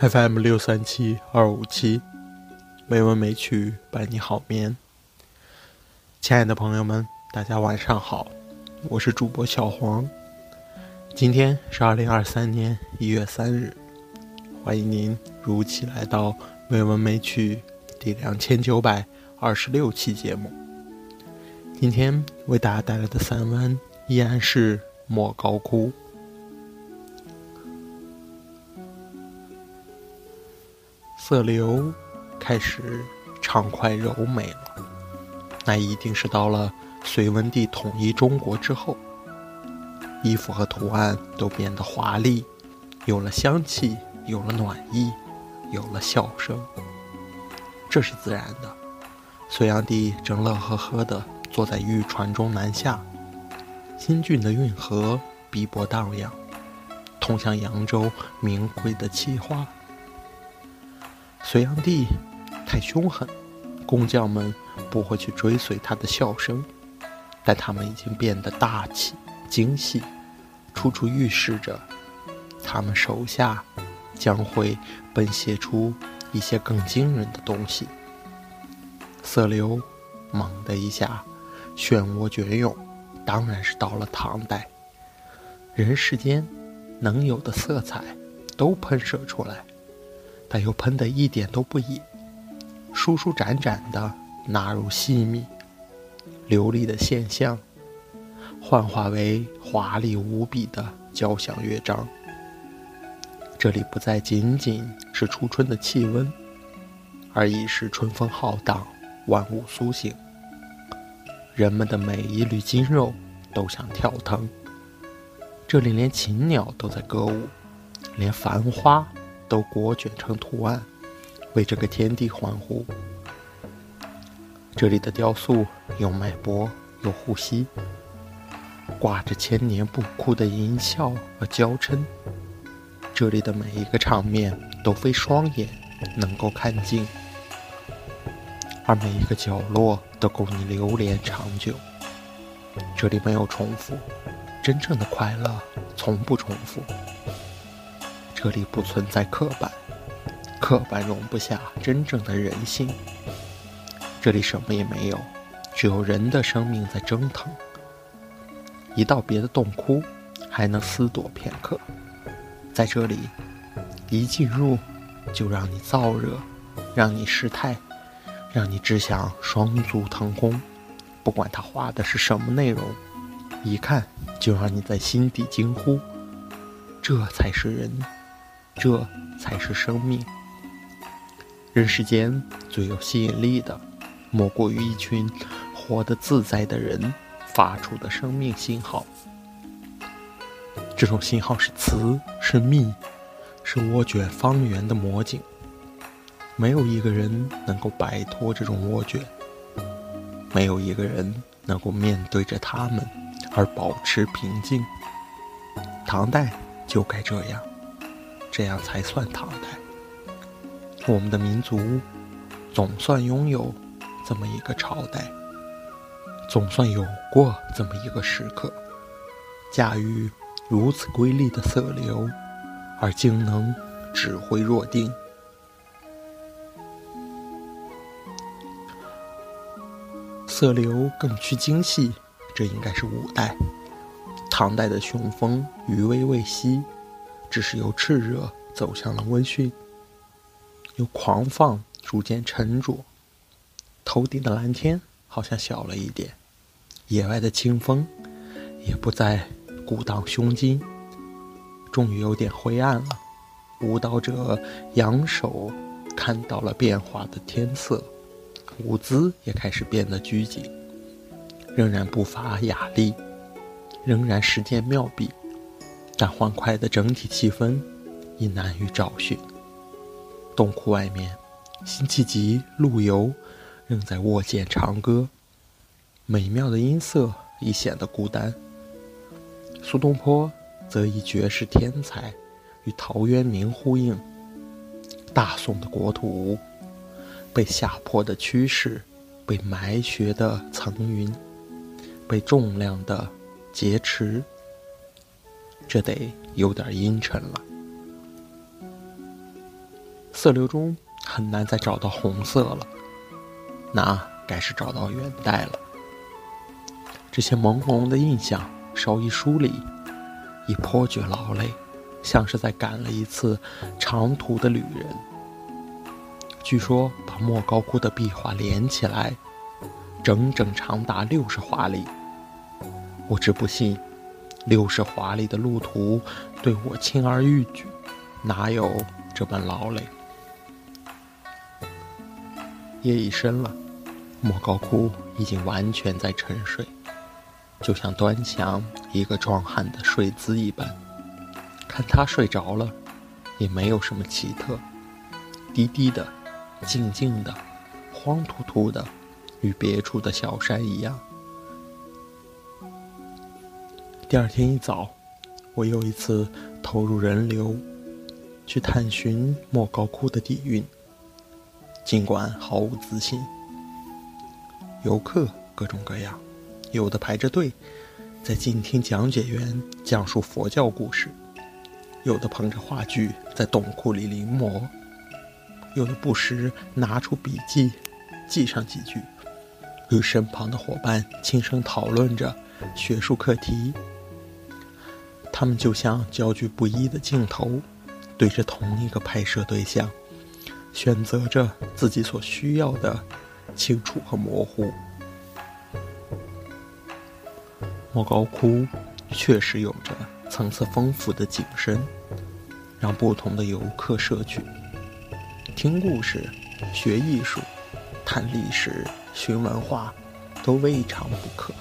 FM 六三七二五七，美文美曲伴你好眠。亲爱的朋友们，大家晚上好，我是主播小黄。今天是二零二三年一月三日，欢迎您如期来到美文美曲第两千九百二十六期节目。今天为大家带来的散文依然是《莫高窟》。色流开始畅快柔美了，那一定是到了隋文帝统一中国之后，衣服和图案都变得华丽，有了香气，有了暖意，有了笑声。这是自然的。隋炀帝正乐呵呵地坐在御船中南下，新郡的运河碧波荡漾，通向扬州名贵的气花。隋炀帝太凶狠，工匠们不会去追随他的笑声，但他们已经变得大气、精细，处处预示着他们手下将会奔泻出一些更惊人的东西。色流猛的一下，漩涡卷涌，当然是到了唐代，人世间能有的色彩都喷射出来。但又喷得一点都不野，舒舒展展的纳入细密、流利的现象，幻化为华丽无比的交响乐章。这里不再仅仅是初春的气温，而已是春风浩荡，万物苏醒。人们的每一缕筋肉都想跳腾。这里连禽鸟都在歌舞，连繁花。都裹卷成图案，为这个天地欢呼。这里的雕塑有脉搏，有呼吸，挂着千年不枯的淫笑和娇嗔。这里的每一个场面都非双眼能够看尽，而每一个角落都够你流连长久。这里没有重复，真正的快乐从不重复。这里不存在刻板，刻板容不下真正的人性。这里什么也没有，只有人的生命在蒸腾。一到别的洞窟，还能思躲片刻，在这里，一进入就让你燥热，让你失态，让你只想双足腾空。不管他画的是什么内容，一看就让你在心底惊呼：这才是人。这才是生命。人世间最有吸引力的，莫过于一群活得自在的人发出的生命信号。这种信号是磁，是密，是涡卷方圆的魔镜。没有一个人能够摆脱这种涡卷，没有一个人能够面对着他们而保持平静。唐代就该这样。这样才算唐代。我们的民族总算拥有这么一个朝代，总算有过这么一个时刻，驾驭如此瑰丽的色流，而竟能指挥若定。色流更趋精细，这应该是五代。唐代的雄风余威未息。只是由炽热走向了温驯，由狂放逐渐沉着。头顶的蓝天好像小了一点，野外的清风也不再鼓荡胸襟。终于有点灰暗了，舞蹈者仰首看到了变化的天色，舞姿也开始变得拘谨，仍然不乏雅丽，仍然实践妙笔。但欢快的整体气氛已难于找寻。洞窟外面，辛弃疾、陆游仍在握剑长歌，美妙的音色已显得孤单。苏东坡则以绝世天才与陶渊明呼应。大宋的国土被下坡的趋势，被埋学的层云，被重量的劫持。这得有点阴沉了。色流中很难再找到红色了，那该是找到元代了。这些朦胧的印象稍一梳理，已颇觉劳累，像是在赶了一次长途的旅人。据说把莫高窟的壁画连起来，整整长达六十华里。我只不信，六十华里的路途对我轻而易举，哪有这般劳累？夜已深了，莫高窟已经完全在沉睡，就像端详一个壮汉的睡姿一般。看他睡着了，也没有什么奇特，低低的，静静的，荒秃秃的，与别处的小山一样。第二天一早，我又一次投入人流，去探寻莫高窟的底蕴。尽管毫无自信，游客各种各样，有的排着队在静听讲解员讲述佛教故事，有的捧着话剧在洞窟里临摹，有的不时拿出笔记记上几句，与身旁的伙伴轻声讨论着学术课题。他们就像焦距不一的镜头，对着同一个拍摄对象。选择着自己所需要的清楚和模糊。莫高窟确实有着层次丰富的景深，让不同的游客摄取。听故事、学艺术、探历史、寻文化，都未尝不可。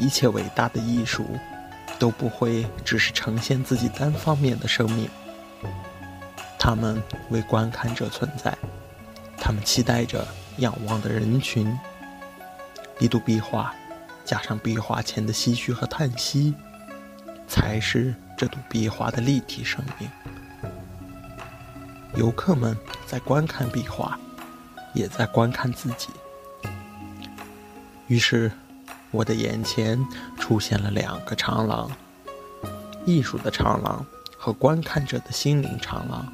一切伟大的艺术，都不会只是呈现自己单方面的生命。他们为观看者存在，他们期待着仰望的人群。一堵壁画，加上壁画前的唏嘘和叹息，才是这堵壁画的立体生命。游客们在观看壁画，也在观看自己。于是，我的眼前出现了两个长廊：艺术的长廊和观看者的心灵长廊。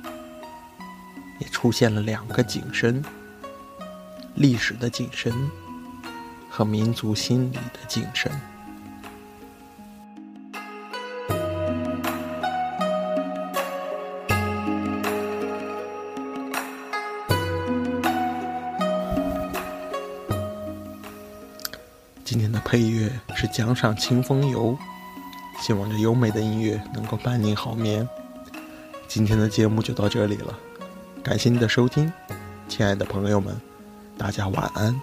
也出现了两个景深：历史的景深和民族心理的景深。今天的配乐是《江上清风游》，希望这优美的音乐能够伴您好眠。今天的节目就到这里了。感谢您的收听，亲爱的朋友们，大家晚安。